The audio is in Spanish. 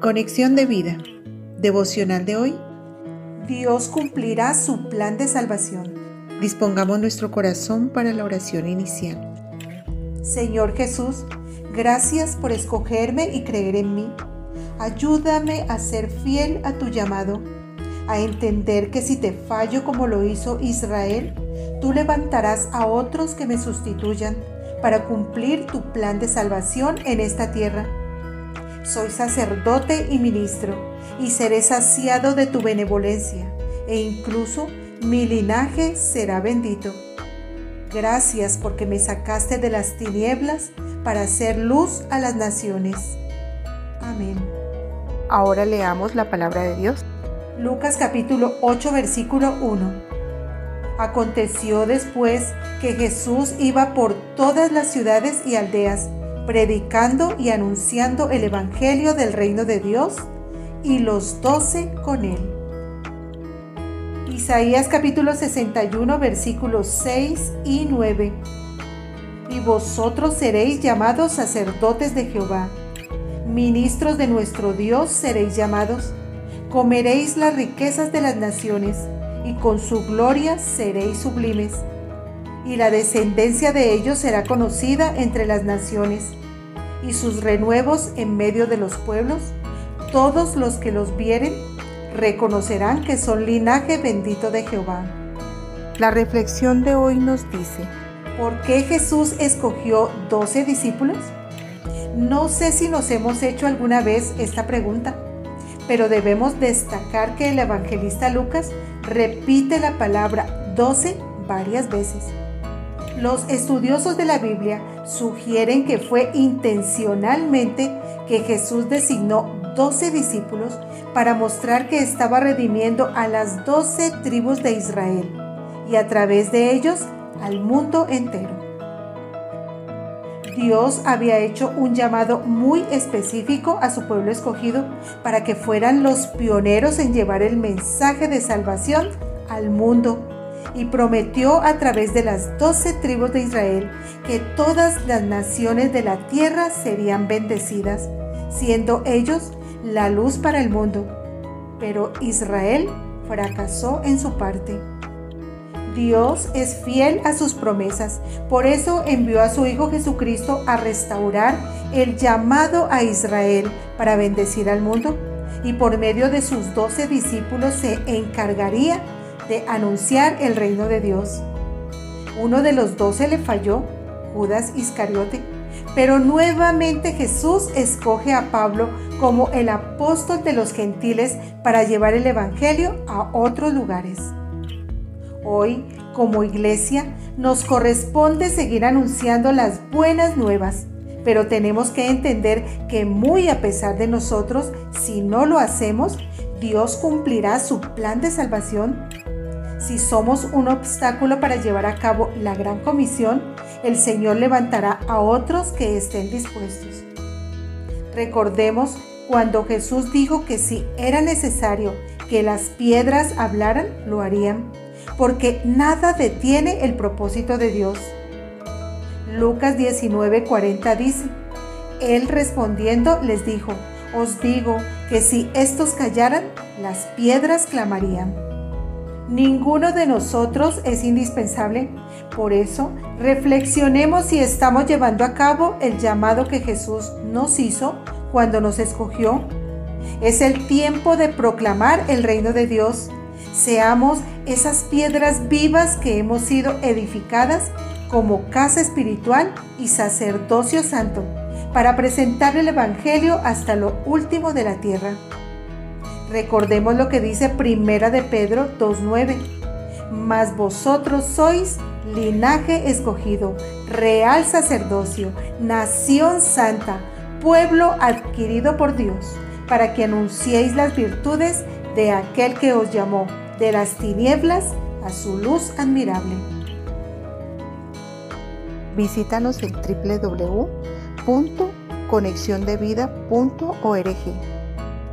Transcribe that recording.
Conexión de vida. Devocional de hoy. Dios cumplirá su plan de salvación. Dispongamos nuestro corazón para la oración inicial. Señor Jesús, gracias por escogerme y creer en mí. Ayúdame a ser fiel a tu llamado, a entender que si te fallo como lo hizo Israel, tú levantarás a otros que me sustituyan para cumplir tu plan de salvación en esta tierra soy sacerdote y ministro, y seré saciado de tu benevolencia, e incluso mi linaje será bendito. Gracias porque me sacaste de las tinieblas para hacer luz a las naciones. Amén. Ahora leamos la palabra de Dios. Lucas capítulo 8 versículo 1. Aconteció después que Jesús iba por todas las ciudades y aldeas, predicando y anunciando el Evangelio del reino de Dios, y los doce con él. Isaías capítulo 61 versículos 6 y 9. Y vosotros seréis llamados sacerdotes de Jehová, ministros de nuestro Dios seréis llamados, comeréis las riquezas de las naciones, y con su gloria seréis sublimes y la descendencia de ellos será conocida entre las naciones, y sus renuevos en medio de los pueblos. Todos los que los vieren reconocerán que son linaje bendito de Jehová. La reflexión de hoy nos dice, ¿por qué Jesús escogió doce discípulos? No sé si nos hemos hecho alguna vez esta pregunta, pero debemos destacar que el evangelista Lucas repite la palabra doce varias veces. Los estudiosos de la Biblia sugieren que fue intencionalmente que Jesús designó 12 discípulos para mostrar que estaba redimiendo a las 12 tribus de Israel y a través de ellos al mundo entero. Dios había hecho un llamado muy específico a su pueblo escogido para que fueran los pioneros en llevar el mensaje de salvación al mundo y prometió a través de las doce tribus de Israel que todas las naciones de la tierra serían bendecidas, siendo ellos la luz para el mundo. Pero Israel fracasó en su parte. Dios es fiel a sus promesas, por eso envió a su Hijo Jesucristo a restaurar el llamado a Israel para bendecir al mundo, y por medio de sus doce discípulos se encargaría de anunciar el reino de Dios. Uno de los doce le falló, Judas Iscariote, pero nuevamente Jesús escoge a Pablo como el apóstol de los gentiles para llevar el Evangelio a otros lugares. Hoy, como iglesia, nos corresponde seguir anunciando las buenas nuevas, pero tenemos que entender que muy a pesar de nosotros, si no lo hacemos, Dios cumplirá su plan de salvación si somos un obstáculo para llevar a cabo la gran comisión, el Señor levantará a otros que estén dispuestos. Recordemos cuando Jesús dijo que si era necesario que las piedras hablaran, lo harían, porque nada detiene el propósito de Dios. Lucas 19:40 dice, Él respondiendo les dijo, os digo que si estos callaran, las piedras clamarían. Ninguno de nosotros es indispensable. Por eso, reflexionemos si estamos llevando a cabo el llamado que Jesús nos hizo cuando nos escogió. Es el tiempo de proclamar el reino de Dios. Seamos esas piedras vivas que hemos sido edificadas como casa espiritual y sacerdocio santo para presentar el Evangelio hasta lo último de la tierra. Recordemos lo que dice Primera de Pedro 2.9. Mas vosotros sois linaje escogido, real sacerdocio, nación santa, pueblo adquirido por Dios, para que anunciéis las virtudes de aquel que os llamó de las tinieblas a su luz admirable. Visítanos en www.conexiondevida.org.